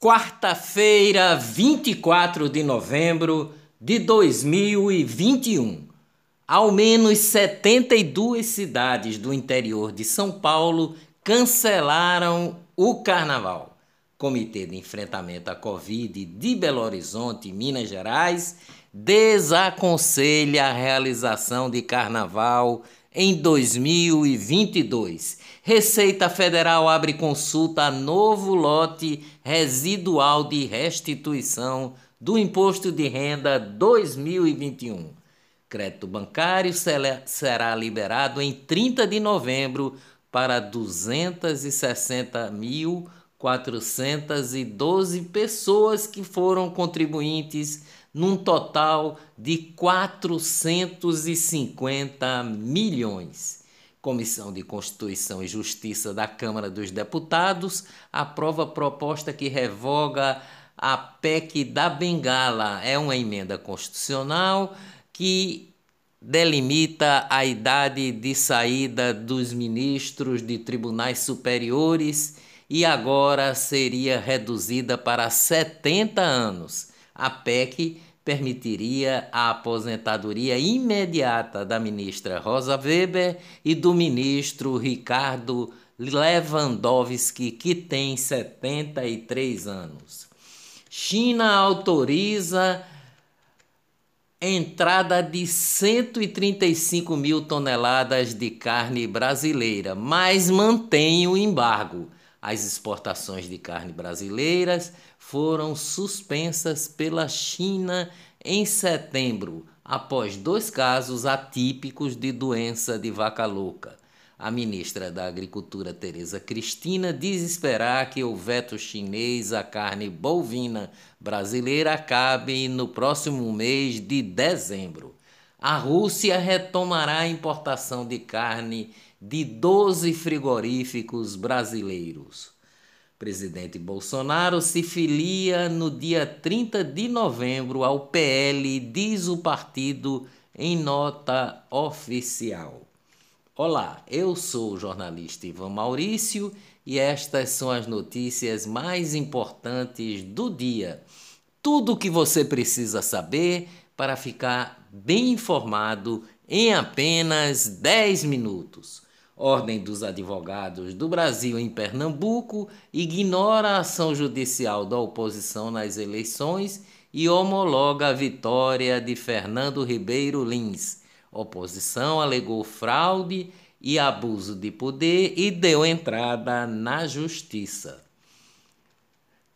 Quarta-feira, 24 de novembro de 2021. Ao menos 72 cidades do interior de São Paulo cancelaram o carnaval. Comitê de Enfrentamento à Covid de Belo Horizonte, Minas Gerais, desaconselha a realização de carnaval em 2022. Receita Federal abre consulta a novo lote residual de restituição do Imposto de Renda 2021. Crédito bancário será liberado em 30 de novembro para 260.412 pessoas que foram contribuintes num total de 450 milhões. Comissão de Constituição e Justiça da Câmara dos Deputados aprova proposta que revoga a PEC da Bengala. É uma emenda constitucional que delimita a idade de saída dos ministros de tribunais superiores e agora seria reduzida para 70 anos. A PEC permitiria a aposentadoria imediata da ministra Rosa Weber e do ministro Ricardo Lewandowski, que tem 73 anos. China autoriza entrada de 135 mil toneladas de carne brasileira, mas mantém o embargo. As exportações de carne brasileiras foram suspensas pela China em setembro, após dois casos atípicos de doença de vaca louca. A ministra da Agricultura, Tereza Cristina, diz esperar que o veto chinês à carne bovina brasileira acabe no próximo mês de dezembro. A Rússia retomará a importação de carne de 12 frigoríficos brasileiros. Presidente Bolsonaro se filia no dia 30 de novembro ao PL, diz o partido em nota oficial. Olá, eu sou o jornalista Ivan Maurício e estas são as notícias mais importantes do dia. Tudo o que você precisa saber para ficar bem informado em apenas 10 minutos. Ordem dos Advogados do Brasil em Pernambuco ignora a ação judicial da oposição nas eleições e homologa a vitória de Fernando Ribeiro Lins. Oposição alegou fraude e abuso de poder e deu entrada na justiça.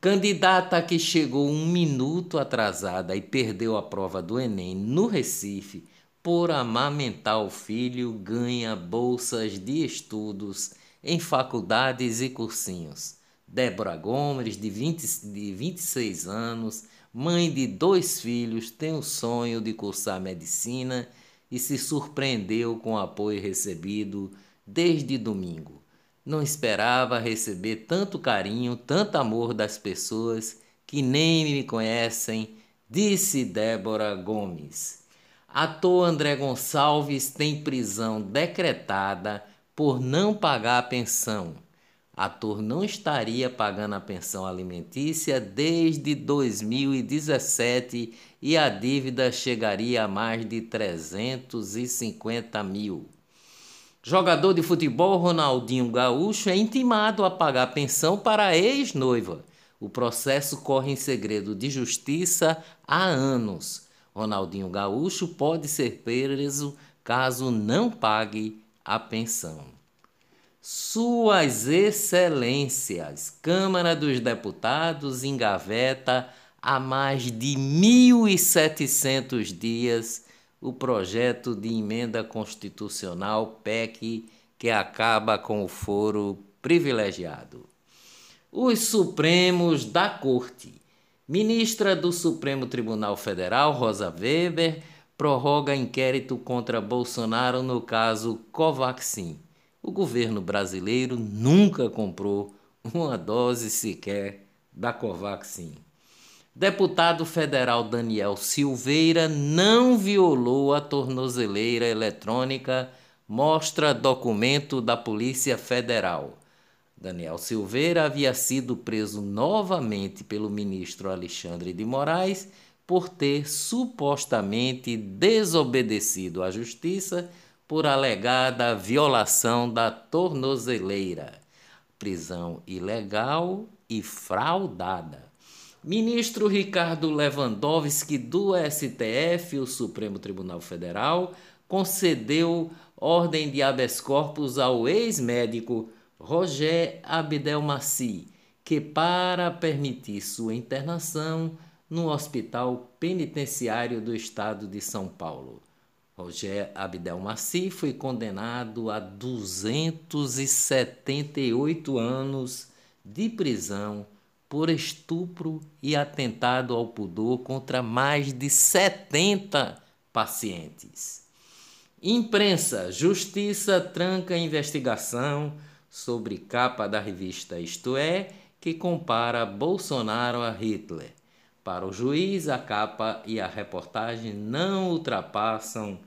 Candidata que chegou um minuto atrasada e perdeu a prova do Enem no Recife por amamentar o filho, ganha bolsas de estudos em faculdades e cursinhos. Débora Gomes, de, 20, de 26 anos, mãe de dois filhos, tem o sonho de cursar medicina e se surpreendeu com o apoio recebido desde domingo. Não esperava receber tanto carinho, tanto amor das pessoas que nem me conhecem, disse Débora Gomes. Ator André Gonçalves tem prisão decretada por não pagar a pensão. Ator não estaria pagando a pensão alimentícia desde 2017 e a dívida chegaria a mais de 350 mil. Jogador de futebol Ronaldinho Gaúcho é intimado a pagar pensão para a ex-noiva. O processo corre em segredo de justiça há anos. Ronaldinho Gaúcho pode ser preso caso não pague a pensão. Suas Excelências, Câmara dos Deputados engaveta há mais de 1.700 dias o projeto de emenda constitucional PEC que acaba com o foro privilegiado. Os Supremos da Corte Ministra do Supremo Tribunal Federal, Rosa Weber, prorroga inquérito contra Bolsonaro no caso Covaxin. O governo brasileiro nunca comprou uma dose sequer da Covaxin. Deputado federal Daniel Silveira não violou a tornozeleira eletrônica, mostra documento da Polícia Federal. Daniel Silveira havia sido preso novamente pelo ministro Alexandre de Moraes por ter supostamente desobedecido à justiça por alegada violação da tornozeleira, prisão ilegal e fraudada. Ministro Ricardo Lewandowski do STF, o Supremo Tribunal Federal, concedeu ordem de habeas corpus ao ex-médico Roger Abdelmaci, que para permitir sua internação no Hospital Penitenciário do Estado de São Paulo. Roger Abdelmaci foi condenado a 278 anos de prisão por estupro e atentado ao pudor contra mais de 70 pacientes. Imprensa, Justiça tranca investigação sobre capa da revista Isto É, que compara Bolsonaro a Hitler. Para o juiz, a capa e a reportagem não ultrapassam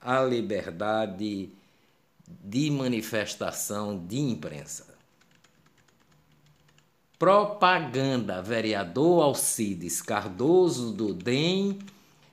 a liberdade de manifestação de imprensa. Propaganda. Vereador Alcides Cardoso do DEM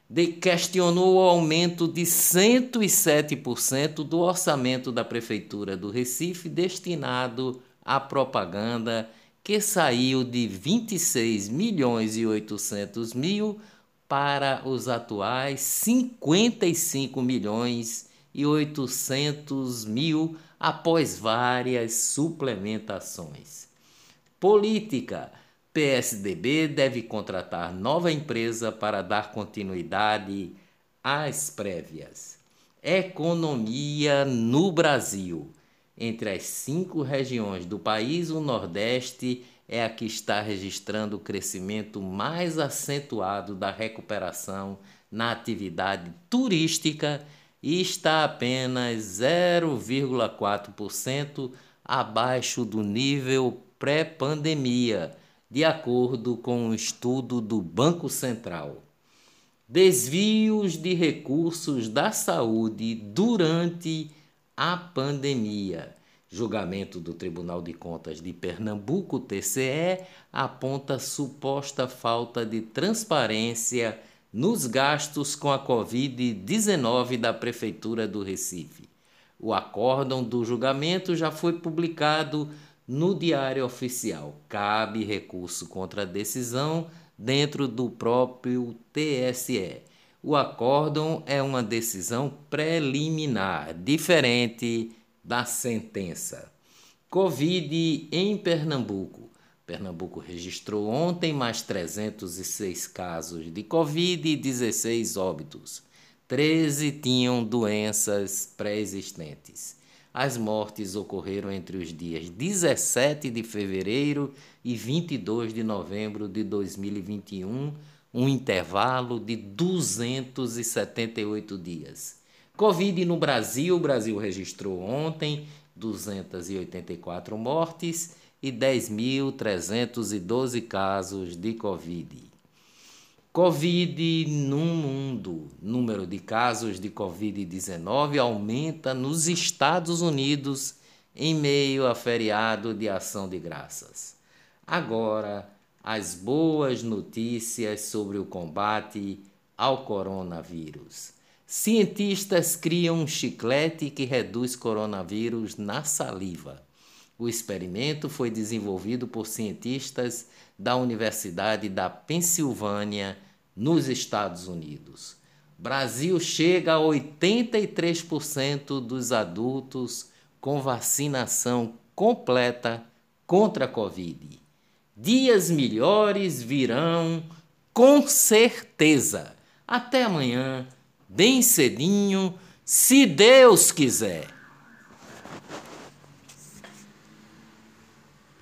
de questionou o aumento de 107% do orçamento da Prefeitura do Recife destinado à propaganda, que saiu de 26 milhões e 800 mil para os atuais 55 milhões e 800 mil após várias suplementações. Política PSDB deve contratar nova empresa para dar continuidade às prévias. Economia no Brasil. Entre as cinco regiões do país, o Nordeste é a que está registrando o crescimento mais acentuado da recuperação na atividade turística e está apenas 0,4% abaixo do nível pré-pandemia de acordo com um estudo do Banco Central. Desvios de recursos da saúde durante a pandemia. Julgamento do Tribunal de Contas de Pernambuco, TCE, aponta suposta falta de transparência nos gastos com a Covid-19 da Prefeitura do Recife. O acórdão do julgamento já foi publicado no Diário Oficial. Cabe recurso contra a decisão dentro do próprio TSE. O acórdão é uma decisão preliminar, diferente da sentença. Covid em Pernambuco. Pernambuco registrou ontem mais 306 casos de Covid e 16 óbitos. 13 tinham doenças pré-existentes. As mortes ocorreram entre os dias 17 de fevereiro e 22 de novembro de 2021, um intervalo de 278 dias. Covid no Brasil: o Brasil registrou ontem 284 mortes e 10.312 casos de Covid. Covid no mundo. Número de casos de Covid-19 aumenta nos Estados Unidos em meio a feriado de ação de graças. Agora, as boas notícias sobre o combate ao coronavírus. Cientistas criam um chiclete que reduz coronavírus na saliva. O experimento foi desenvolvido por cientistas da Universidade da Pensilvânia, nos Estados Unidos. Brasil chega a 83% dos adultos com vacinação completa contra a Covid. Dias melhores virão com certeza. Até amanhã, bem cedinho, se Deus quiser.